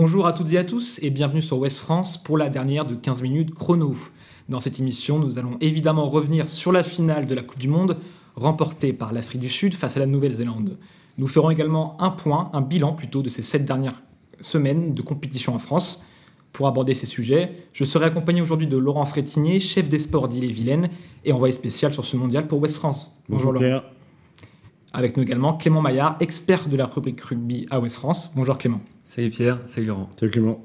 Bonjour à toutes et à tous et bienvenue sur West France pour la dernière de 15 minutes chrono. Dans cette émission, nous allons évidemment revenir sur la finale de la Coupe du Monde remportée par l'Afrique du Sud face à la Nouvelle-Zélande. Nous ferons également un point, un bilan plutôt de ces sept dernières semaines de compétition en France. Pour aborder ces sujets, je serai accompagné aujourd'hui de Laurent Frétinier, chef des sports d'Ille-et-Vilaine et envoyé spécial sur ce mondial pour West France. Bonjour, Laurent. Avec nous également Clément Maillard, expert de la rubrique rugby à West France. Bonjour Clément. Salut Pierre, salut Laurent. Salut Clément.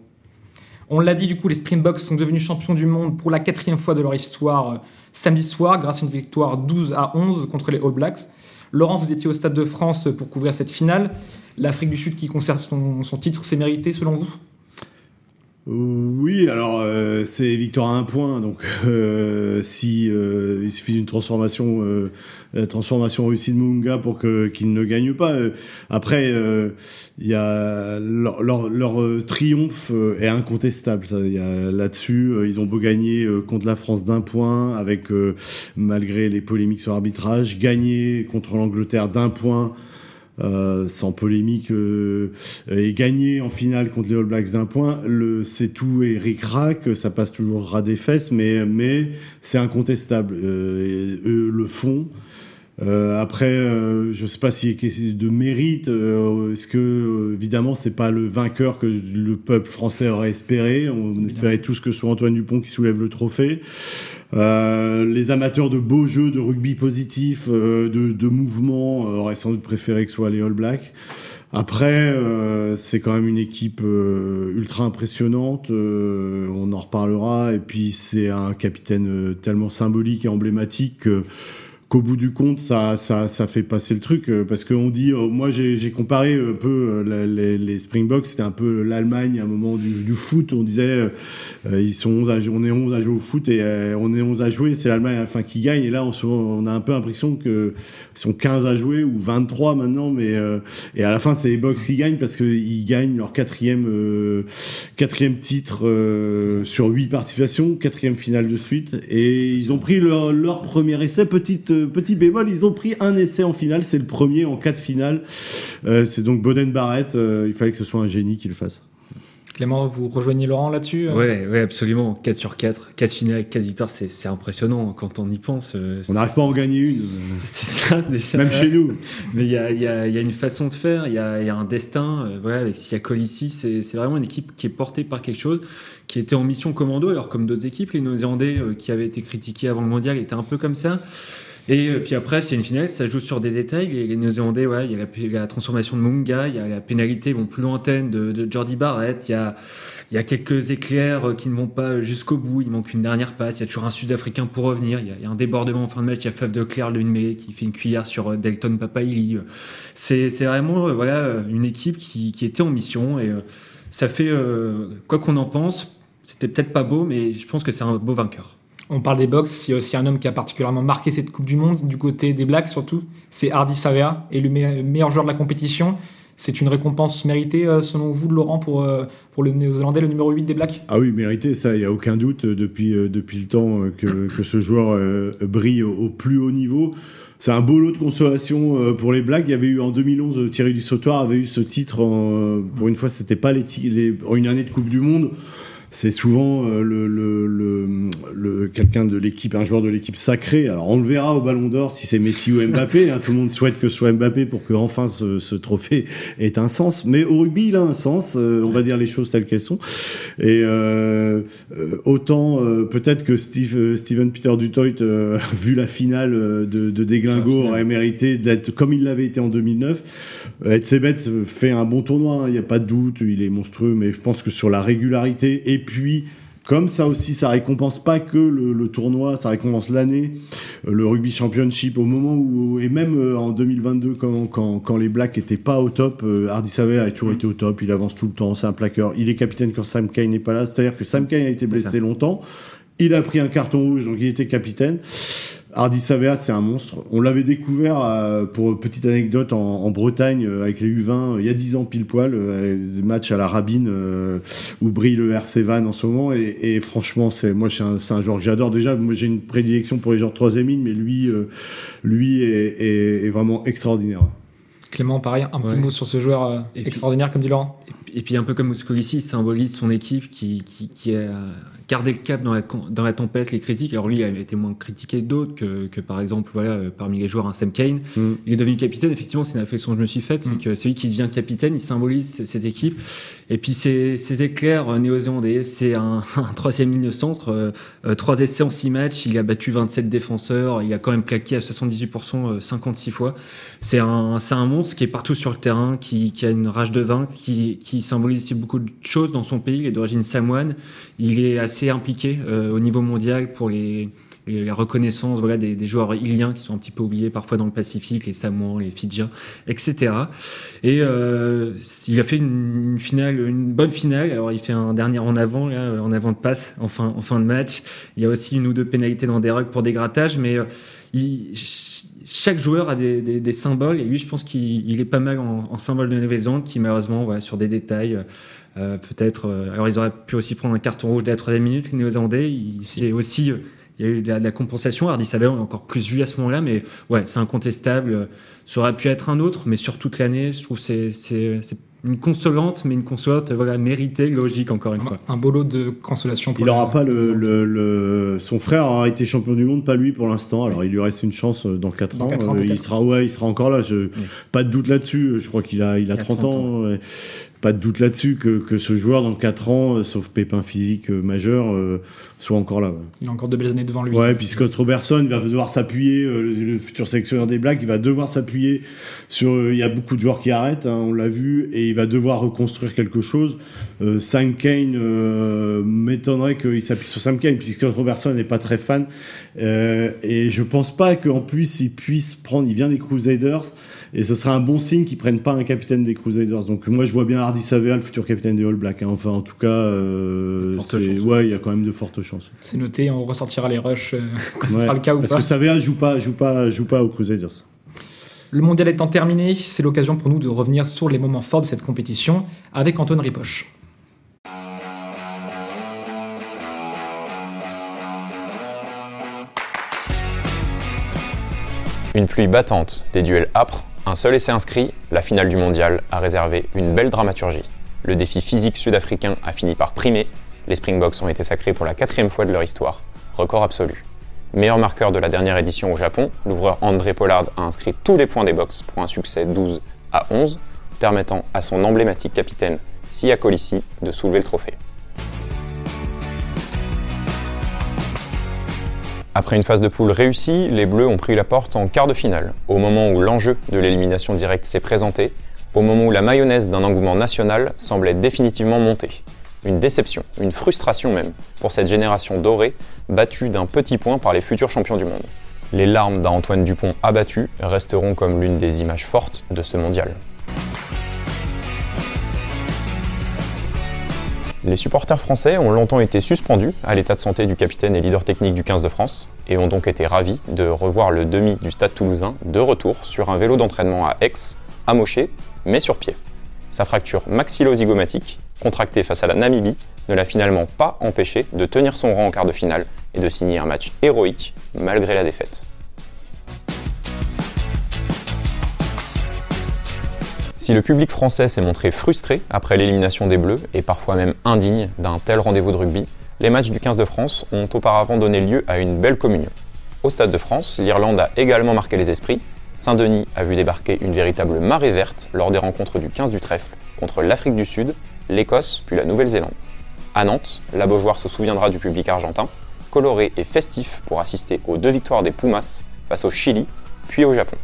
On l'a dit, du coup, les Springboks sont devenus champions du monde pour la quatrième fois de leur histoire euh, samedi soir, grâce à une victoire 12 à 11 contre les All Blacks. Laurent, vous étiez au Stade de France pour couvrir cette finale. L'Afrique du Sud qui conserve son, son titre, c'est mérité selon vous? Oui, alors euh, c'est victoire à un point, donc euh, si euh, il suffit d'une transformation, la transformation réussie de Munga pour que qu'il ne gagne pas. après, leur, triomphe est incontestable. Là-dessus, ils ont beau gagner contre la France d'un point, avec malgré les polémiques sur l'arbitrage, gagner contre l'Angleterre d'un point. Euh, sans polémique, euh, et gagner en finale contre les All Blacks d'un point, le c'est tout et ric-rac, ça passe toujours ras des fesses, mais, mais c'est incontestable. Euh, eux le font. après, je ne sais pas si de mérite. Est-ce que, évidemment, c'est pas le vainqueur que le peuple français aurait espéré. On espérait tous que ce soit Antoine Dupont qui soulève le trophée. Euh, les amateurs de beaux jeux, de rugby positif, euh, de, de mouvement euh, auraient sans doute préféré que ce soit les All Blacks. Après, c'est quand même une équipe ultra impressionnante. on en reparlera. Et puis, c'est un capitaine tellement symbolique et emblématique que qu'au bout du compte, ça, ça, ça fait passer le truc. Euh, parce qu'on dit, euh, moi j'ai comparé un peu euh, les, les Springboks, c'était un peu l'Allemagne à un moment du, du, foot. On disait, ils sont 11 à, on est 11 à jouer au foot et on est 11 à jouer, c'est l'Allemagne à la fin qui gagne. Et là, on, on a un peu l'impression qu'ils sont 15 à jouer ou 23 maintenant. mais Et à la fin, c'est les Box qui gagnent parce qu'ils gagnent leur quatrième, quatrième titre sur 8 participations, quatrième finale de suite. Et ils ont pris leur, leur premier essai, petite petit bémol, ils ont pris un essai en finale, c'est le premier en quatre finales. Euh, c'est donc Boden Barrett, euh, il fallait que ce soit un génie qui le fasse. Clément, vous rejoignez Laurent là-dessus Oui, euh ouais, absolument. 4 sur 4, 4 finales, 4 victoires, c'est impressionnant quand on y pense. on n'arrive pas à en gagner une. C'est ça, déjà. Même chez nous. Mais il y a, y, a, y a, une façon de faire, il y a, y a, un destin. voilà, avec Siakol ici, c'est vraiment une équipe qui est portée par quelque chose, qui était en mission commando, alors comme d'autres équipes, les Néo-Zélandais qui avaient été critiqués avant le mondial étaient un peu comme ça. Et euh, puis après, c'est une finale, ça joue sur des détails. Les, les Néo-Zélandais, ouais, il y a la, transformation de Munga, il y a la pénalité bon, plus lointaine de, Jordi Barrett, il y a, il y a quelques éclairs euh, qui ne vont pas jusqu'au bout, il manque une dernière passe, il y a toujours un Sud-Africain pour revenir, il y, a, un débordement en fin de match, il y a Faf de Claire, le mêlée qui fait une cuillère sur euh, Delton Papaili. C'est vraiment voilà, une équipe qui, qui, était en mission et ça fait, quoi qu'on en pense, c'était peut-être pas beau, mais je pense que c'est un beau vainqueur. On parle des box, il y a aussi un homme qui a particulièrement marqué cette Coupe du Monde, du côté des Blacks surtout, c'est Hardy Savea, et le meilleur joueur de la compétition. C'est une récompense méritée, euh, selon vous, de Laurent, pour, euh, le Néo-Zélandais, le numéro 8 des Blacks? Ah oui, mérité, ça, il n'y a aucun doute euh, depuis, le temps que, ce joueur brille au, plus haut niveau. C'est un beau lot de consolation pour les Blacks. Il y avait eu en 2011, Thierry Dussautoir avait eu ce titre. pour une fois, c'était pas les, en une année de Coupe du Monde c'est souvent euh, le, le, le, quelqu'un de l'équipe, un joueur de l'équipe sacré. Alors on le verra au Ballon d'Or si c'est Messi ou Mbappé. Hein. tout le monde souhaite que ce soit Mbappé pour que enfin ce, ce, trophée ait un sens. Mais au rugby, il a un sens. Euh, on va dire les choses telles qu'elles sont. Et euh, euh autant peut-être que Steve, Steven Peter Dutoit, vu la finale de, de Deglingo, aurait mérité d'être comme il l'avait été en 2009. Etsebet fait un bon tournoi, hein. il n'y a pas de doute, il est monstrueux, mais je pense que sur la régularité et puis comme ça aussi, ça récompense pas que le, tournoi, ça récompense l'année, euh, le rugby championship au moment où, et même euh, en 2022, quand, quand, quand, les Blacks étaient pas au top, euh, Hardy Savey a toujours été au top, il avance tout le temps, c'est un plaqueur. Il est capitaine quand Sam Kane n'est pas là, c'est-à-dire que Sam Kane a été blessé longtemps, il a pris un carton rouge, donc il était capitaine. Hardy Savea, c'est un monstre. On l'avait découvert, euh, pour petite anecdote, en, Bretagne euh, avec les U20 euh, il y a 10 ans pile poil, match à la Rabine où brille le RC Van en ce moment. Et, franchement, c'est moi, c'est un, joueur que j'adore. Déjà, moi, j'ai une prédilection pour les joueurs de troisième ligne, mais lui, lui est, vraiment extraordinaire. Clément, pareil, un petit mot sur ce joueur extraordinaire, comme dit Laurent? et puis un peu comme Moscovici, il symbolise son équipe qui, qui, qui, a gardé le cap dans la, dans la tempête, les critiques. Alors lui, il a été moins critiqué d'autres que, que, par exemple, voilà, parmi les joueurs, un Sam Kane. Mm. Il est devenu capitaine. Effectivement, c'est une réflexion que je me suis faite, c'est mm. que c'est lui qui devient capitaine, il symbolise cette équipe. Et puis ces, ces éclairs euh, néo-zélandais, c'est un, un, troisième ligne de centre, euh, euh, trois essais en six matchs, il a battu 27 défenseurs, il a quand même claqué à 78% 56 fois. C'est un, un monstre qui est partout sur le terrain, qui, qui a une rage de vin, qui, qui symbolise beaucoup de choses dans son pays. Il est d'origine samoane. Il est assez impliqué euh, au niveau mondial pour les, la reconnaissance voilà, des, des, joueurs iliens qui sont un petit peu oubliés parfois dans le Pacifique, les Samoans, les Fidjiens, etc. Et euh, il a fait une, finale, une bonne finale. Alors il fait un dernier en avant, là, en avant de passe, en fin, en fin de match. Il y a aussi une ou deux pénalités dans des rugs pour des grattages, mais euh, il, chaque joueur a des, des, des, symboles et lui, je pense qu'il est pas mal en, en symbole de Nouvelle-Zélande qui malheureusement, voilà, sur des détails. Euh, peut-être. Euh, alors ils auraient pu aussi prendre un carton rouge dès la troisième minute, les Néo-Zélandais. Il, aussi, euh, il y a eu de la, de la compensation. Hardy on a encore plus vu à ce moment-là, mais ouais, c'est incontestable. Ça aurait pu être un autre, mais sur toute l'année, je trouve c'est c'est une consolante, mais une consolante voilà, méritée, logique, encore une un, fois. Un beau lot de consolation. Pour il n'aura pas le, le, le, Son frère aura été champion du monde, pas lui pour l'instant. Alors il lui reste une chance dans 4 Dans ans. quatre ans, il, sera, ouais, il sera encore là. Je... Oui. Pas de doute là-dessus. Je crois qu'il a, il a, Il a 30, 30 ans. ouais. Pas de doute là-dessus que, que ce joueur, dans 4 ans, euh, sauf pépin physique euh, majeur, euh, soit encore là. ouais. Il a encore de belles années devant lui. Ouais, puis Scott Robertson va devoir s'appuyer, euh, le, le futur sélectionneur des Blacks, il va devoir s'appuyer sur. Il y a beaucoup de joueurs qui arrêtent, hein, on l'a vu, et il va devoir reconstruire quelque chose. Euh, Sam Kane euh, m'étonnerait qu'il s'appuie sur Sam Kane, puisque Scott Robertson n'est pas très fan. Euh, et je pense pas qu'en plus il puisse prendre. Il vient des Crusaders. Et ce sera un bon signe qu'ils prennent pas un capitaine des Crusaders. Donc moi je vois bien Hardy Savea, le futur capitaine des All Blacks. hein. Enfin en tout cas, euh, ouais, il y a quand même de fortes chances. C'est noté, on ressortira les rushs euh, quand ce Ouais, sera le cas ou Parce pas. que Savea joue pas, joue pas, joue pas aux Crusaders. Le mondial étant terminé, c'est l'occasion pour nous de revenir sur les moments forts de cette compétition avec Antoine Ripoche. Une pluie battante, des duels âpres, un seul essai inscrit, la finale du mondial a réservé une belle dramaturgie. Le défi physique sud-africain a fini par primer, les Springboks ont été sacrés pour la quatrième fois de leur histoire, record absolu. Meilleur marqueur de la dernière édition au Japon, l'ouvreur André Pollard a inscrit tous les points des box pour un succès 12 à 11, permettant à son emblématique capitaine Sia Colissi de soulever le trophée. Après une phase de poule réussie, les Bleus ont pris la porte en quart de finale, au moment où l'enjeu de l'élimination directe s'est présenté, au moment où la mayonnaise d'un engouement national semblait définitivement monter. Une déception, une frustration même, pour cette génération dorée, battue d'un petit point par les futurs champions du monde. Les larmes d'un Antoine Dupont abattu resteront comme l'une des images fortes de ce mondial. Les supporters français ont longtemps été suspendus à l'état de santé du capitaine et leader technique du 15 de France et ont donc été ravis de revoir le demi du stade toulousain de retour sur un vélo d'entraînement à Aix, amoché, mais sur pied. Sa fracture maxillo-zygomatique, contractée face à la Namibie, ne l'a finalement pas empêché de tenir son rang en quart de finale et de signer un match héroïque malgré la défaite. Si le public français s'est montré frustré après l'élimination des Bleus et parfois même indigne d'un tel rendez-vous de rugby, les matchs du 15 de France ont auparavant donné lieu à une belle communion. Au Stade de France, l'Irlande a également marqué les esprits. Saint-Denis a vu débarquer une véritable marée verte lors des rencontres du 15 du trèfle contre l'Afrique du Sud, l'Écosse puis la Nouvelle-Zélande. À Nantes, la Beaujoire se souviendra du public argentin, coloré et festif pour assister aux deux victoires des Pumas face au Chili puis au Japon.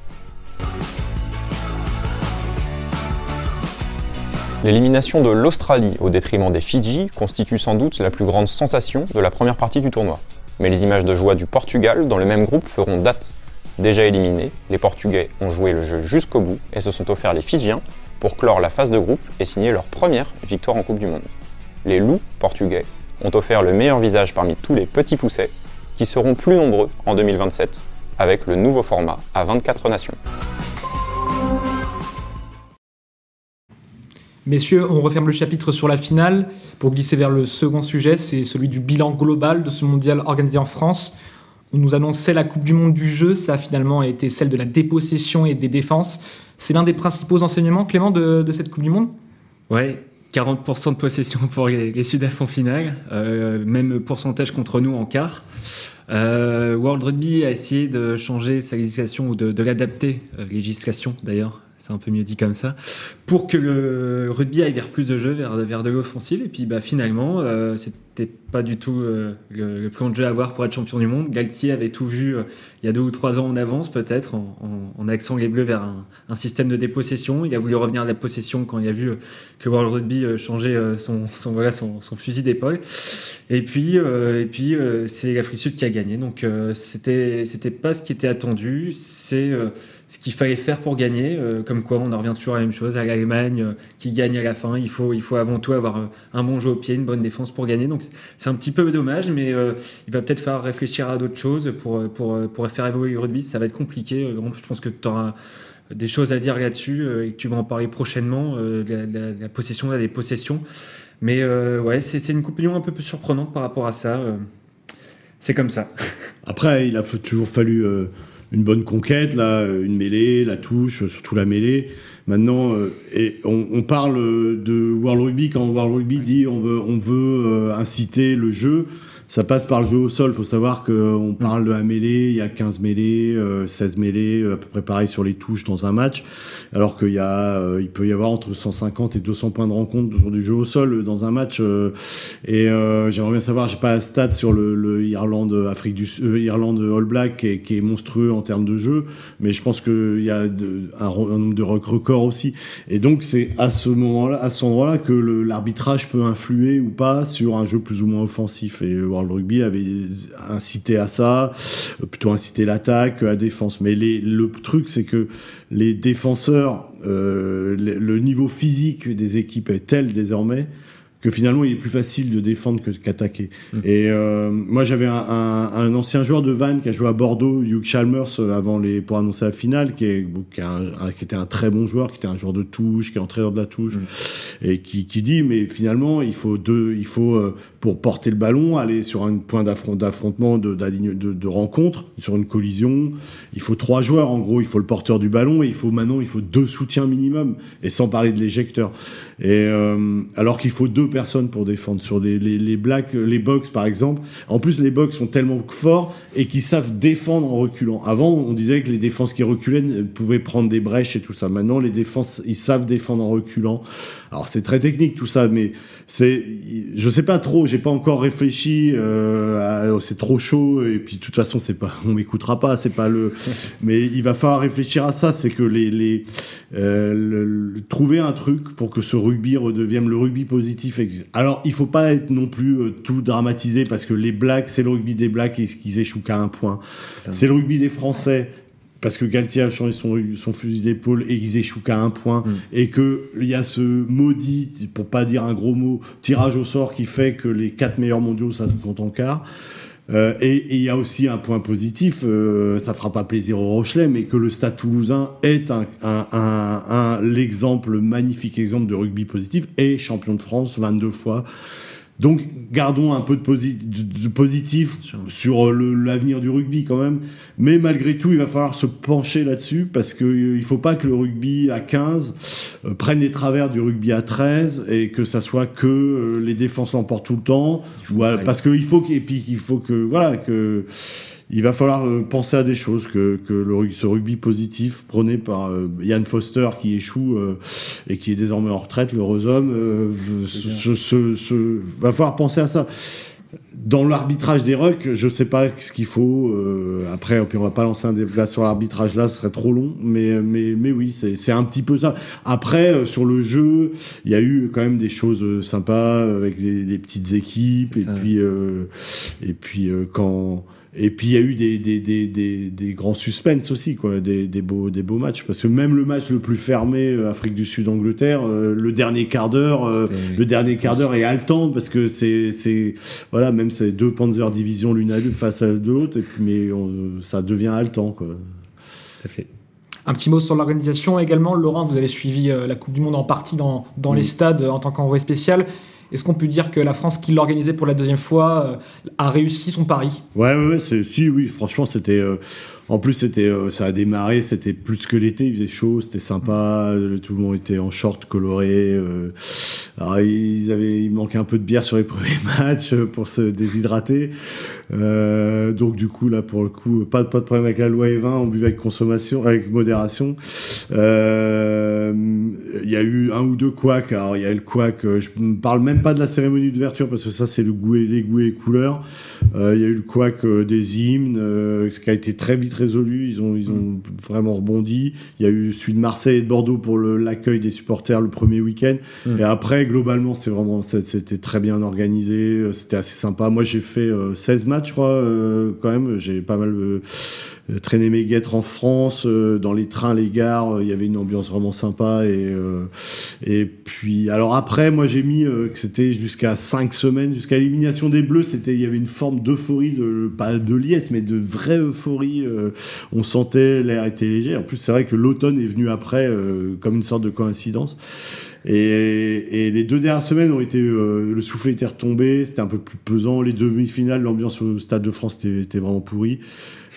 L'élimination de l'Australie au détriment des Fidji constitue sans doute la plus grande sensation de la première partie du tournoi. Mais les images de joie du Portugal dans le même groupe feront date. Déjà éliminés, les Portugais ont joué le jeu jusqu'au bout et se sont offerts les Fidjiens pour clore la phase de groupe et signer leur première victoire en Coupe du Monde. Les loups portugais ont offert le meilleur visage parmi tous les petits poussets, qui seront plus nombreux en 2027 avec le nouveau format à 24 nations. Messieurs, on referme le chapitre sur la finale pour glisser vers le second sujet, c'est celui du bilan global de ce mondial organisé en France. On nous annonçait la Coupe du Monde du jeu, ça a finalement été celle de la dépossession et des défenses. C'est l'un des principaux enseignements, Clément, de, cette Coupe du Monde? Ouais, 40% de possession pour les, les Sudaf en finale, euh, même pourcentage contre nous en quart. Euh, World Rugby a essayé de changer sa législation ou de, de l'adapter, euh, législation d'ailleurs, un peu mieux dit comme ça, pour que le rugby aille vers plus de jeux, vers, vers de l'offensive. Et puis bah, finalement, euh, c'était pas du tout euh, le, le, plan de jeu à avoir pour être champion du monde. Galtier avait tout vu euh, il y a deux ou trois ans en avance, peut-être, en, en, axant les Bleus vers un, système de dépossession. Il a voulu revenir à la possession quand il a vu que World Rugby changeait son, son, fusil d'épaule. Et puis, et puis c'est l'Afrique Sud qui a gagné. Donc c'était c'était pas ce qui était attendu. C'est ce qu'il fallait faire pour gagner. Euh, comme quoi, on en revient toujours à la même chose. À l'Allemagne euh, qui gagne à la fin, il faut, il faut avant tout avoir un, un, bon jeu au pied, une bonne défense pour gagner. Donc c'est un petit peu dommage, mais euh, il va peut-être falloir réfléchir à d'autres choses pour, pour, pour faire évoluer le rugby. Ça va être compliqué. Je pense que tu auras des choses à dire là-dessus et que tu vas en parler prochainement. La, la, la, possession, là, des possessions. Mais ouais, c'est une opinion un peu plus surprenante par rapport à ça. c'est comme ça. Après, il a toujours fallu une bonne conquête, là, une mêlée, la touche, surtout la mêlée. Maintenant, euh, et on, on, parle de World Rugby quand World Rugby dit on veut, on veut euh, inciter le jeu. Ça passe par le jeu au sol. Il faut savoir qu'on parle de la mêlée, il y a 15 mêlées, euh, 16 mêlées, à peu près pareil sur les touches dans un match. Alors qu'il y a, euh, il peut y avoir entre 150 et 200 points de rencontre sur du jeu au sol dans un match. Euh, et euh, j'aimerais bien savoir, j'ai pas la stat sur le, le Irlande Afrique du Irlande All Black qui est, qui est, monstrueux en termes de jeu, mais je pense qu'il y a de, un, un, nombre de records aussi. Et donc c'est à ce moment-là, à ce endroit-là, que l'arbitrage peut influer ou pas sur un jeu plus ou moins offensif. Et World Rugby avait incité à ça, plutôt incité l'attaque, la défense. Mais le truc, c'est que les défenseurs, euh, le niveau physique des équipes est tel désormais que finalement il est plus facile de défendre que qu'attaquer. Mmh. Et euh, moi j'avais un, un, un, ancien joueur de Vannes qui a joué à Bordeaux, Hugh Chalmers, avant les pour annoncer la finale, qui, est, qui, un, qui, était un très bon joueur, qui était un joueur de touche, qui est entraîneur de la touche, mmh. et qui, qui, dit mais finalement il faut deux, il faut euh, pour porter le ballon aller sur un point d'affrontement de, de, de, de, rencontre, sur une collision, il faut trois joueurs en gros, il faut le porteur du ballon et il faut maintenant il faut deux soutiens minimum, et sans parler de l'éjecteur. Et euh, alors qu'il faut deux personnes pour défendre sur les, les, les blacks, les box par exemple. En plus, les box sont tellement forts et qui savent défendre en reculant. Avant, on disait que les défenses qui reculaient pouvaient prendre des brèches et tout ça. Maintenant, les défenses, ils savent défendre en reculant. Alors c'est très technique tout ça, mais c'est, je sais pas trop, j'ai pas encore réfléchi. Euh, à, c'est trop chaud et puis de toute façon c'est pas, on m'écoutera pas, c'est pas le. mais il va falloir réfléchir à ça, c'est que les, les euh, le, le, trouver un truc pour que ce rugby redevienne le rugby positif existe. Alors il faut pas être non plus euh, tout dramatisé parce que les blacks, c'est le rugby des blacks et qu'ils échouent qu'à un point. C'est le rugby des Français parce que Galtier a changé son, son fusil d'épaule et qu'ils échouent qu'à un point mm. et que il y a ce maudit, pour pas dire un gros mot, tirage au sort qui fait que les quatre meilleurs mondiaux ça se compte en quart. Euh, et il y a aussi un point positif, euh, ça fera pas plaisir au Rochelet, mais que le Stade Toulousain est un, un, magnifique exemple de rugby positif et champion de France 22 fois. Donc, gardons un peu de, posi de positif sur l'avenir du rugby quand même. Mais malgré tout, il va falloir se pencher là-dessus parce qu'il euh, ne faut pas que le rugby à 15 euh, prenne les travers du rugby à 13 et que ça soit que euh, les défenses l'emportent tout le temps. Voilà, parce qu'il faut qu'il faut que voilà que il va falloir euh, penser à des choses que, que le, ce rugby positif prôné par euh, Ian Foster qui échoue euh, et qui est désormais en retraite, l'heureux homme, euh, ce, ce, ce, va falloir penser à ça. Dans l'arbitrage des rucks, je sais pas ce qu'il faut. Euh, après, puis on va pas lancer un débat sur l'arbitrage là, ce serait trop long. Mais mais mais oui, c'est un petit peu ça. Après, euh, sur le jeu, il y a eu quand même des choses sympas avec les, les petites équipes et puis, euh, et puis quand et puis il y a eu des, des, des, des, des grands suspens aussi, quoi, des, des, beaux, des beaux matchs. Parce que même le match le plus fermé, euh, Afrique du Sud-Angleterre, euh, le dernier quart d'heure, euh, le dernier quart d'heure est haletant parce que c'est, c'est voilà, même c'est deux Panzer divisions l'une à l'autre face à l'autre, mais on, ça devient haletant, quoi. Ça fait. Un petit mot sur l'organisation également. Laurent, vous avez suivi la Coupe du Monde en partie dans, dans les stades en tant qu'envoyé spécial. Est-ce qu'on peut dire que la France, qui l'organisait pour la deuxième fois, a réussi son pari? Ouais, ouais, ouais si, oui, franchement, c'était. En plus, c'était, euh, ça a démarré, c'était plus que l'été, il faisait chaud, c'était sympa, tout le monde était en short coloré. Euh. alors, ils avaient, il manquait un peu de bière sur les premiers matchs euh, pour se déshydrater. donc du coup, là, pour le coup, pas, pas de problème avec la loi E20, on buvait avec consommation, avec modération. Il y a eu un ou deux couacs. Alors, il y a eu le couac, je ne parle même pas de la cérémonie d'ouverture parce que ça, c'est le goût et les goûts et les couleurs. Il y a eu le couac des hymnes, ce qui a été très vite résolu. Ils ont, ils ont mm. vraiment rebondi. Il y a eu celui de Marseille et de Bordeaux pour l'accueil des supporters le premier week-end. Mm. Et après, globalement, c'est vraiment, c'était très bien organisé. C'était assez sympa. Moi, j'ai fait 16 euh, matchs, je crois, euh, quand même. J'ai pas mal euh, euh, traîner mes guêtres en France, euh, dans les trains, les gares, euh, il y avait une ambiance vraiment sympa. Et, et puis, alors après, moi j'ai mis que c'était jusqu'à 5 semaines, jusqu'à l'élimination des Bleus, c'était, il y avait une forme d'euphorie, de, pas de liesse, mais de vraie euphorie. on sentait l'air était léger. En plus, c'est vrai que l'automne est venu après, comme une sorte de coïncidence. Et, et, les deux dernières semaines ont été, le souffle était retombé, c'était un peu plus pesant. Les demi-finales, l'ambiance au Stade de France était vraiment pourrie.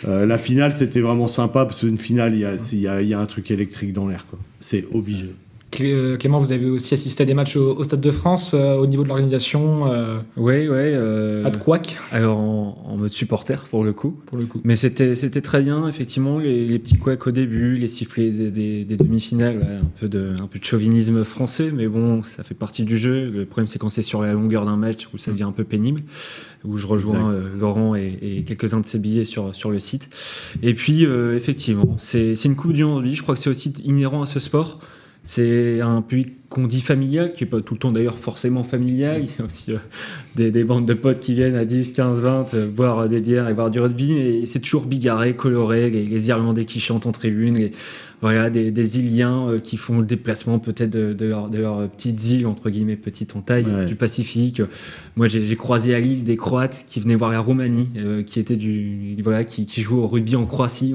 Euh, la finale, c'était vraiment sympa parce qu'une finale, il y a, y a, un truc électrique dans l'air. C'est obligé. Euh, Clément, vous avez aussi assisté à des matchs au, Stade de France euh, au niveau de l'organisation Oui, oui. Pas de couac Alors en, mode supporter pour le coup. Pour le coup. Mais c'était c'était très bien effectivement les, petits couacs au début, les sifflets des, demi-finales, un peu de un peu de chauvinisme français, mais bon, ça fait partie du jeu. Le problème c'est quand c'est sur la longueur d'un match où ça devient un peu pénible où je rejoins euh, Laurent et, quelques-uns de ses billets sur, sur le site. Et puis, euh, effectivement, c'est une Coupe du Monde. Je crois que c'est aussi inhérent à ce sport. C'est un public qu'on dit familial, qui n'est pas tout le temps d'ailleurs forcément familial. Il y a aussi euh, des, des, bandes de potes qui viennent à 10, 15, 20 boire des bières et voir du rugby, mais c'est toujours bigarré, coloré, les, Irlandais qui chantent en tribune, voilà, des, des Iliens euh, qui font le déplacement peut-être de, de, leur, de leurs petites îles, entre guillemets, petites en taille, du Pacifique. Moi, j'ai croisé à Lille des Croates qui venaient voir la Roumanie, euh, qui étaient du, voilà, qui, qui jouent au rugby en Croatie.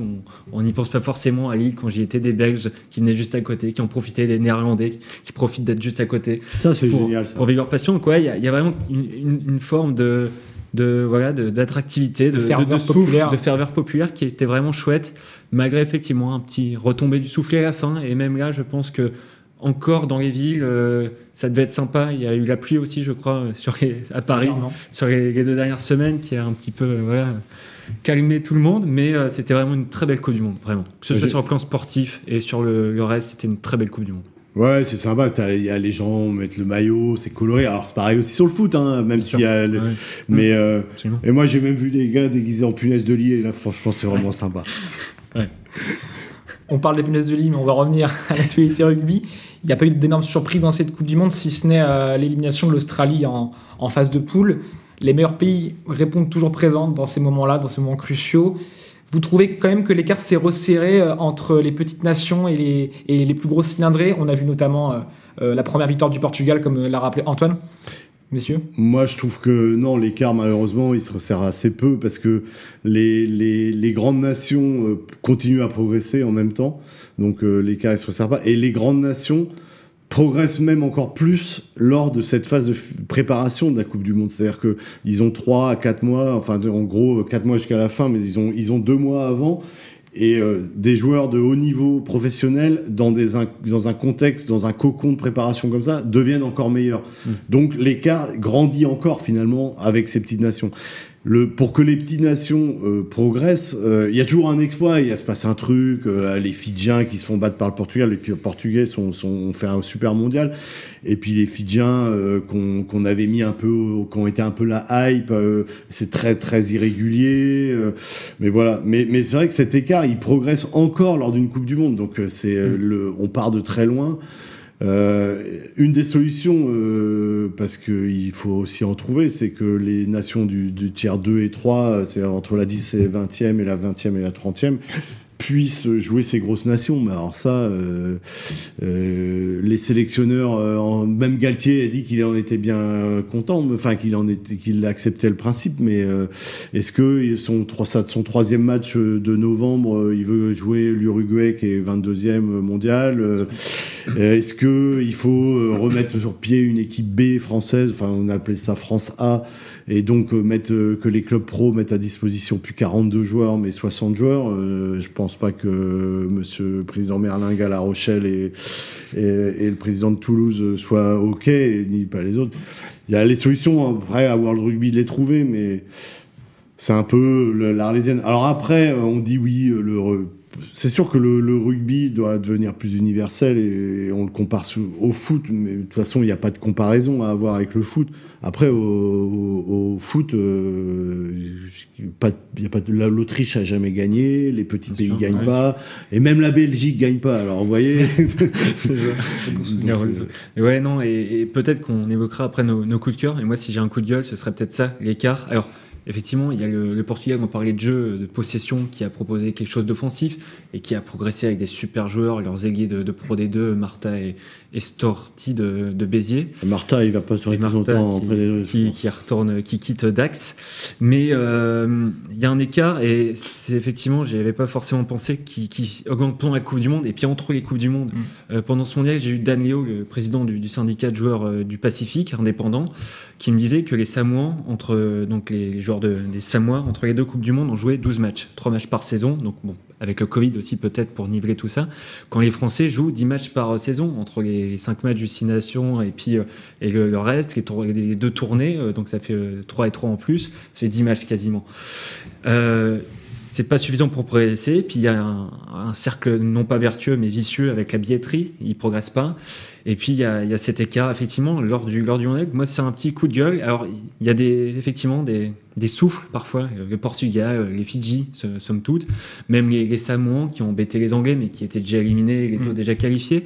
On n'y pense pas forcément à Lille quand j'y étais, des Belges qui venaient juste à côté, qui ont profité des Néerlandais, qui profitent d'être juste à côté. Ça, c'est génial. Ça. Pour vivre leur passion. il y, y, a vraiment une, une, une forme de de voilà d'attractivité, de, de, ferveur populaire. de ferveur populaire qui était vraiment chouette, malgré effectivement un petit retombé du soufflet à la fin. Et même là, je pense que encore dans les villes, euh, ça devait être sympa. Il y a eu la pluie aussi, je crois, sur à Paris, sur les, deux dernières semaines, qui a un petit peu voilà, calmé tout le monde. Mais euh, c'était vraiment une très belle Coupe du Monde, vraiment. Que ce soit sur le plan sportif et sur le reste, c'était une très belle Coupe du Monde. Ouais, c'est sympa. Il y a les gens mettent le maillot, c'est coloré. Alors c'est pareil aussi sur le foot, hein, même s'il y a. Mais euh, et moi j'ai même vu des gars déguisés en punaise de lit et là franchement c'est vraiment sympa. On parle des punaises de lit, mais on va revenir à l'actualité rugby. Il n'y a pas eu d'énormes surprises dans cette Coupe du Monde, si ce n'est euh, l'élimination de l'Australie en, phase de poule. Les meilleurs pays répondent toujours présents dans ces moments-là, dans ces moments cruciaux. Vous trouvez quand même que l'écart s'est resserré euh, entre les petites nations et les, plus grosses cylindrées On a vu notamment euh, la première victoire du Portugal, comme l'a rappelé Antoine. Messieurs Moi, je trouve que non, l'écart, malheureusement, il se resserre assez peu parce que les, les, grandes nations continuent à progresser en même temps. Donc, l'écart, il se resserre pas. Et les grandes nations progressent même encore plus lors de cette phase de préparation de la Coupe du Monde. C'est-à-dire que ils ont trois à quatre mois, enfin en gros quatre mois jusqu'à la fin, mais ils ont ils ont deux mois avant. Et euh, des joueurs de haut niveau professionnel dans, des, dans un contexte, dans un cocon de préparation comme ça, deviennent encore meilleurs. Mmh. Donc l'écart grandit encore finalement avec ces petites nations le, pour que les petites nations euh, progressent, euh, il y a toujours un exploit, il se passe un truc, euh, les Fidjiens qui se font battre par le Portugal, les Portugais sont, sont, ont fait un super mondial, et puis les Fidjiens qu'on avait mis un peu, qui ont été un peu la hype, c'est très très irrégulier, mais voilà. Mais, mais c'est vrai que cet écart, il progresse encore lors d'une Coupe du Monde, donc c'est le, on part de très loin. Euh, une des solutions, euh, parce qu'il faut aussi en trouver, c'est que les nations du, tiers 2 et 3, c'est entre la 10 et 20e et la 20e et la 30e, puisse jouer ces grosses nations. Mais alors ça, euh, euh, les sélectionneurs, euh, même Galtier a dit qu'il en était bien content, enfin qu'il en était, qu'il acceptait le principe. Mais est-ce que son, son troisième match de novembre, il veut jouer l'Uruguay qui est 22e mondial Est-ce que il faut remettre sur pied une équipe B française? Enfin, on appelait ça France A et donc euh, mettre, euh, que les clubs pro mettent à disposition plus 42 joueurs, mais 60 joueurs, euh, je pense pas que Monsieur le Président Merlingue à La Rochelle et, et, le président de Toulouse soient OK, ni pas les autres. Il y a les solutions, après, à World Rugby de les trouver, mais c'est un peu l'arlésienne. Alors après, on dit oui, le, c'est sûr que le, rugby doit devenir plus universel et on le compare au foot, mais de toute façon, il n'y a pas de comparaison à avoir avec le foot. Après, au, foot, euh, pas, y a pas l'Autriche a jamais gagné, les petits pays ne gagnent pas, et même la Belgique gagne pas. Alors, vous voyez. Euh, ouais, non, et, peut-être qu'on évoquera après nos, nos, coups de cœur. Et moi, si j'ai un coup de gueule, ce serait peut-être ça, l'écart. Alors effectivement, il y a le, Portugal, on parlait de jeu de possession, qui a proposé quelque chose d'offensif et qui a progressé avec des super joueurs, leurs ailiers de, Pro D2, Marta et, Storti de, Béziers. Marta, il va pas sur les longtemps qui, qui, retourne, qui quitte Dax. Mais euh, il y a un écart et c'est effectivement, j'y avais pas forcément pensé, qui, augmente pendant la Coupe du Monde et puis entre les Coupes du Monde. Mm. Euh, pendant ce mondial, j'ai eu Dan Leo, le président du, syndicat de joueurs euh, du Pacifique indépendant, qui me disait que les Samoans, entre donc les joueurs de, des Samoa, entre les deux Coupes du Monde, ont joué 12 matchs, 3 matchs par saison. Donc, bon, avec le Covid aussi, peut-être pour niveler tout ça. Quand les Français jouent 10 matchs par saison, entre les 5 matchs Six et puis euh, et le, reste, les, les, deux tournées, euh, donc ça fait 3 euh, et 3 en plus, ça fait 10 matchs quasiment. C'est pas suffisant pour progresser. Puis il y a un, cercle non pas vertueux mais vicieux avec la billetterie. Ils progressent pas. Et puis il y a, y a, cet écart effectivement lors du lors du Moi c'est un petit coup de gueule. Alors il y a des effectivement des, des souffles parfois. Le Portugal, les Fidji, somme toute, même les, les Samoans qui ont embêté les Anglais mais qui étaient déjà éliminés, les mm. déjà qualifiés.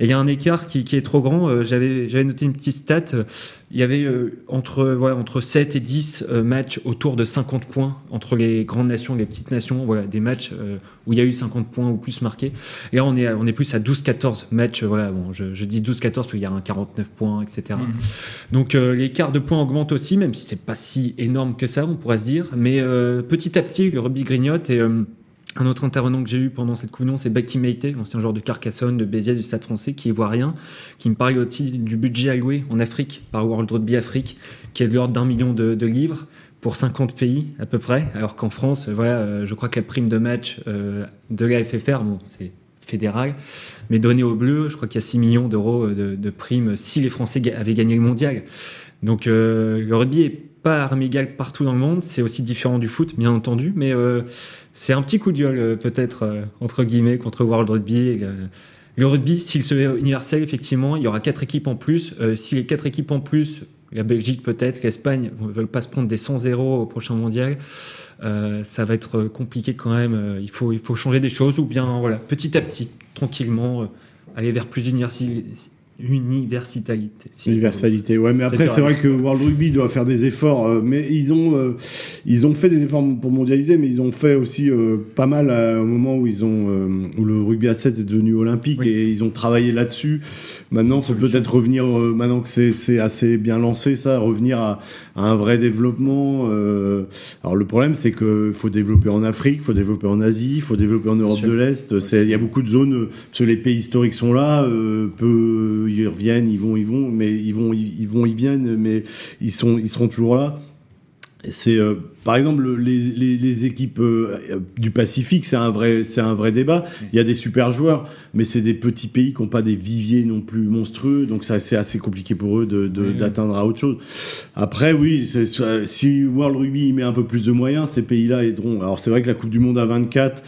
Et il y a un écart qui, qui est trop grand. Euh, j'avais noté une petite stat. Il y avait euh, entre voilà entre 7 et 10 euh, matchs autour de 50 points entre les grandes nations et les petites nations. Voilà des matchs où il y a eu 50 points ou plus marqués. Et là on est on est plus à 12-14 matchs. Voilà bon je, je dis 12-14 parce qu'il y a un 49 points, etc. Mhm. Donc euh, l'écart de points augmente aussi, même si c'est pas si énorme que ça, on pourrait se dire. Mais euh, petit à petit, le rugby grignote et euh, un autre intervenant que j'ai eu pendant cette coupe c'est Becky Meite, ancien joueur de Carcassonne, de Béziers, du Stade français, qui voit rien, qui me parle aussi du budget alloué en Afrique par World Rugby Afrique, qui est de l'ordre d'un million de, livres pour 50 pays à peu près, alors qu'en France, voilà, je crois que la prime de match de la FFR, bon, c'est fédéral, mais donné aux Bleus, je crois qu'il y a 6 millions d'euros de, primes si les Français avaient gagné le mondial. Donc euh, le rugby est pas arme égale partout dans le monde, c'est aussi différent du foot, bien entendu, mais euh, c'est un petit coup de gueule euh, peut-être entre guillemets contre World Rugby. le rugby, s'il se fait universel, effectivement, il y aura quatre équipes en plus. si les quatre équipes en plus, la Belgique peut-être, l'Espagne ne veulent pas se prendre des 100-0 au prochain mondial, euh, ça va être compliqué quand même. Euh, il faut, il faut changer des choses ou bien voilà, petit à petit, tranquillement, euh, aller vers plus d'université universalité. Universalité, ouais, mais après c'est vrai que World Rugby doit faire des efforts, euh, mais ils ont euh, ils ont fait des efforts pour mondialiser, mais ils ont fait aussi euh, pas mal au moment où ils ont où le rugby à 7 est devenu olympique et ils ont travaillé là-dessus. Maintenant, faut peut-être revenir maintenant que c'est assez bien lancé ça, revenir à, à un vrai développement. alors le problème c'est que faut développer en Afrique, il faut développer en Asie, il faut développer en Europe de l'Est. Il y a beaucoup de zones parce que les pays historiques sont là, peu ils reviennent, ils vont, ils vont, mais ils vont, ils, vont, ils viennent, mais ils sont, ils seront toujours là. C'est euh, par exemple, les, équipes euh, du Pacifique, c'est un vrai, c'est un vrai débat. Il y a des super joueurs, mais c'est des petits pays qui n'ont pas des viviers non plus monstrueux, donc c'est assez compliqué pour eux d'atteindre à autre chose. Après, oui, si World Rugby met un peu plus de moyens, ces pays-là aideront. Alors c'est vrai que la Coupe du Monde à 24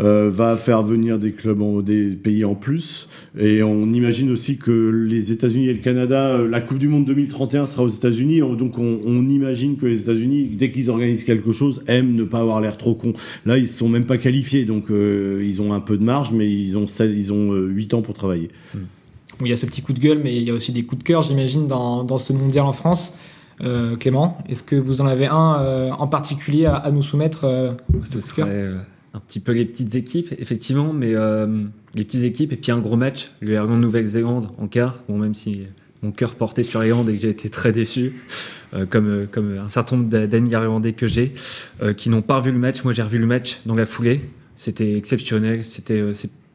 euh, va faire venir des clubs, des pays en plus, et on imagine aussi que les États-Unis et le Canada, euh, la Coupe du Monde 2031 sera aux États-Unis, donc on, on imagine que les États-Unis, dès qu'ils organisent quelque chose aiment ne pas avoir l'air trop con. Là, ils sont même pas qualifiés, donc euh, ils ont un peu de marge, mais ils ont, ils ont 8 euh, ans pour travailler. il y a ce petit coup de gueule, mais il y a aussi des coups de cœur, j'imagine, dans, dans, ce mondial en France. Euh, Clément, est-ce que vous en avez un en particulier à, nous soumettre Ce serait un petit peu les petites équipes, effectivement, mais les petites équipes et puis un gros match, le Irlande-Nouvelle-Zélande en quart, bon, même si mon cœur portait sur Irlande et que j'ai été très déçu, comme, comme un certain nombre d'amis irlandais que j'ai, qui n'ont pas revu le match. Moi, j'ai revu le match dans la foulée. C'était exceptionnel. C'était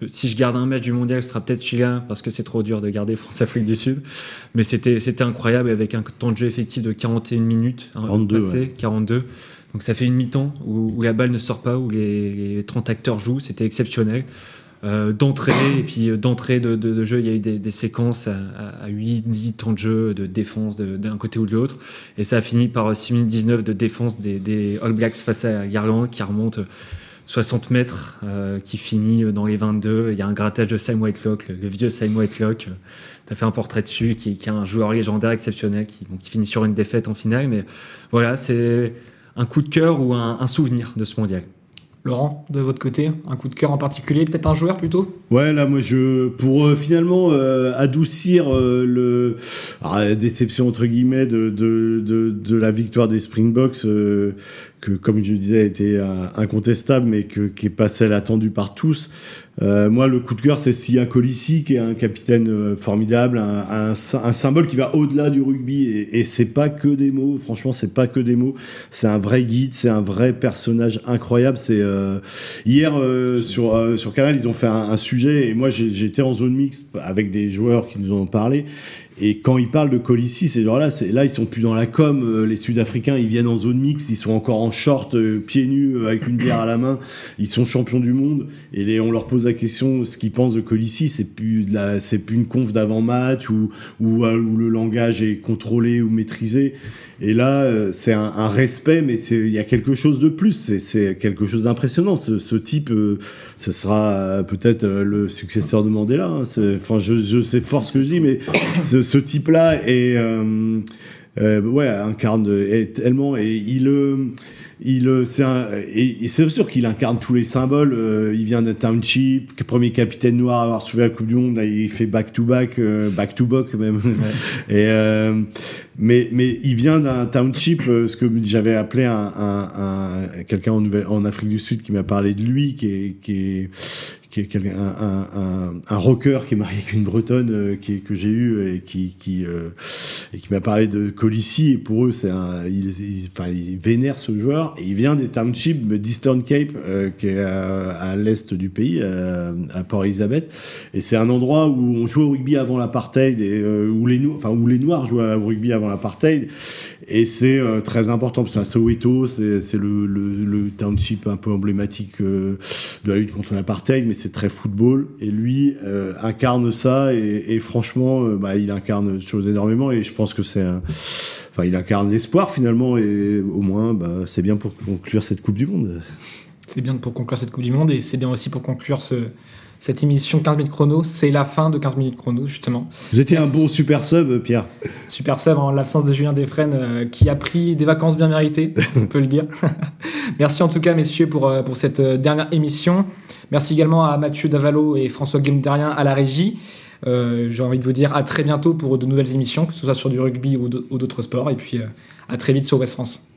si je garde un match du mondial, ce sera peut-être celui-là parce que c'est trop dur de garder France-Afrique du Sud. Mais c'était incroyable avec un temps de jeu effectif de 41 minutes 42, passé, 42. Donc ça fait une mi-temps où, la balle ne sort pas, où les, 30 acteurs jouent. C'était exceptionnel. Euh, d'entrée et puis euh, d'entrée de, jeu il y a eu des, séquences à, 8 10 temps de jeu de défense d'un côté ou de l'autre et ça a fini par 6 minutes 19 de défense des, All Blacks face à Garland qui remonte 60 mètres euh, qui finit dans les 22. Il y a un grattage de Sam Whitelock, le, vieux Sam Whitelock. Tu as fait un portrait dessus, qui, qui, est un joueur légendaire exceptionnel, qui, finit sur une défaite en finale. Mais voilà, c'est un coup de cœur ou un souvenir de ce mondial. Laurent, de votre côté, un coup de cœur en particulier, peut-être un joueur plutôt? Ouais, là, moi, je pour euh, finalement euh, adoucir euh, le ah, déception entre guillemets de, la victoire des Springboks, que comme je le disais était incontestable, mais qui est pas celle attendue par tous. Euh, moi, le coup de cœur, c'est Sia Colissi, qui est un capitaine euh, formidable, un, symbole qui va au-delà du rugby. Et, et c'est pas que des mots. Franchement, c'est pas que des mots. C'est un vrai guide, c'est un vrai personnage incroyable. C'est euh, hier euh, sur sur Canal, ils ont fait un, sujet et moi j'étais en zone mixte avec des joueurs qui nous ont parlé et quand ils parlent de Colissi, ces gens-là, là, ils sont plus dans la com. Euh, les Sud-Africains, ils viennent en zone mixte, ils sont encore en short, euh, pieds nus, euh, avec une bière à la main. Ils sont champions du monde. Et on leur pose la question, ce qu'ils pensent de Colissi, c'est plus c'est plus une conf d'avant-match où, où, où, le langage est contrôlé ou maîtrisé. Et là, euh, c'est un, un, respect, mais il y a quelque chose de plus. C'est quelque chose d'impressionnant. Ce, ce, type, euh, ce sera euh, peut-être le successeur de Mandela. Hein. Enfin, je, je sais fort ce que je dis, mais ce, ce type-là est, ouais, incarne est tellement et il il c'est c'est sûr qu'il incarne tous les symboles il vient de Township premier capitaine noir à avoir sauvé la coupe du monde il fait back to back back to back même. Et mais, mais il vient d'un township, euh, ce que j'avais appelé un, un, un quelqu'un en, en Afrique du Sud qui m'a parlé de lui, qui est, qui est, qui est un, un, un, rocker qui est marié avec une bretonne euh, qui, que j'ai eu et qui, qui, euh, et qui m'a parlé de Colissi. Et pour eux, c'est un, ils, enfin, ils vénèrent ce joueur. Et il vient des townships d'Eastern Cape, euh, qui est à, à l'est du pays, à Port Elizabeth. Et c'est un endroit où on jouait au rugby avant l'apartheid et où les, enfin, où les Noirs jouaient au rugby avant l'apartheid. Et c'est euh, très important, parce que Soweto, c'est le, le, le, township un peu emblématique euh, de la lutte contre l'apartheid, mais c'est très football. Et lui euh, incarne ça, et, franchement, bah, il incarne des choses énormément, et je pense que c'est Enfin, il incarne l'espoir finalement, et au moins, bah, c'est bien pour conclure cette Coupe du Monde. C'est bien pour conclure cette Coupe du Monde, et c'est bien aussi pour conclure ce, cette émission 15 minutes chrono, c'est la fin de 15 minutes chrono, justement. Vous étiez un bon super sub, Pierre. Super sub en l'absence de Julien Desfresnes, euh, qui a pris des vacances bien méritées, on peut le dire. Merci en tout cas, messieurs, pour, euh, pour cette euh, dernière émission. Merci également à Mathieu Davalo et François Guillemdarien à la régie. J'ai envie de vous dire à très bientôt pour de nouvelles émissions, que ce soit sur du rugby ou d'autres sports. Et puis à très vite sur West France.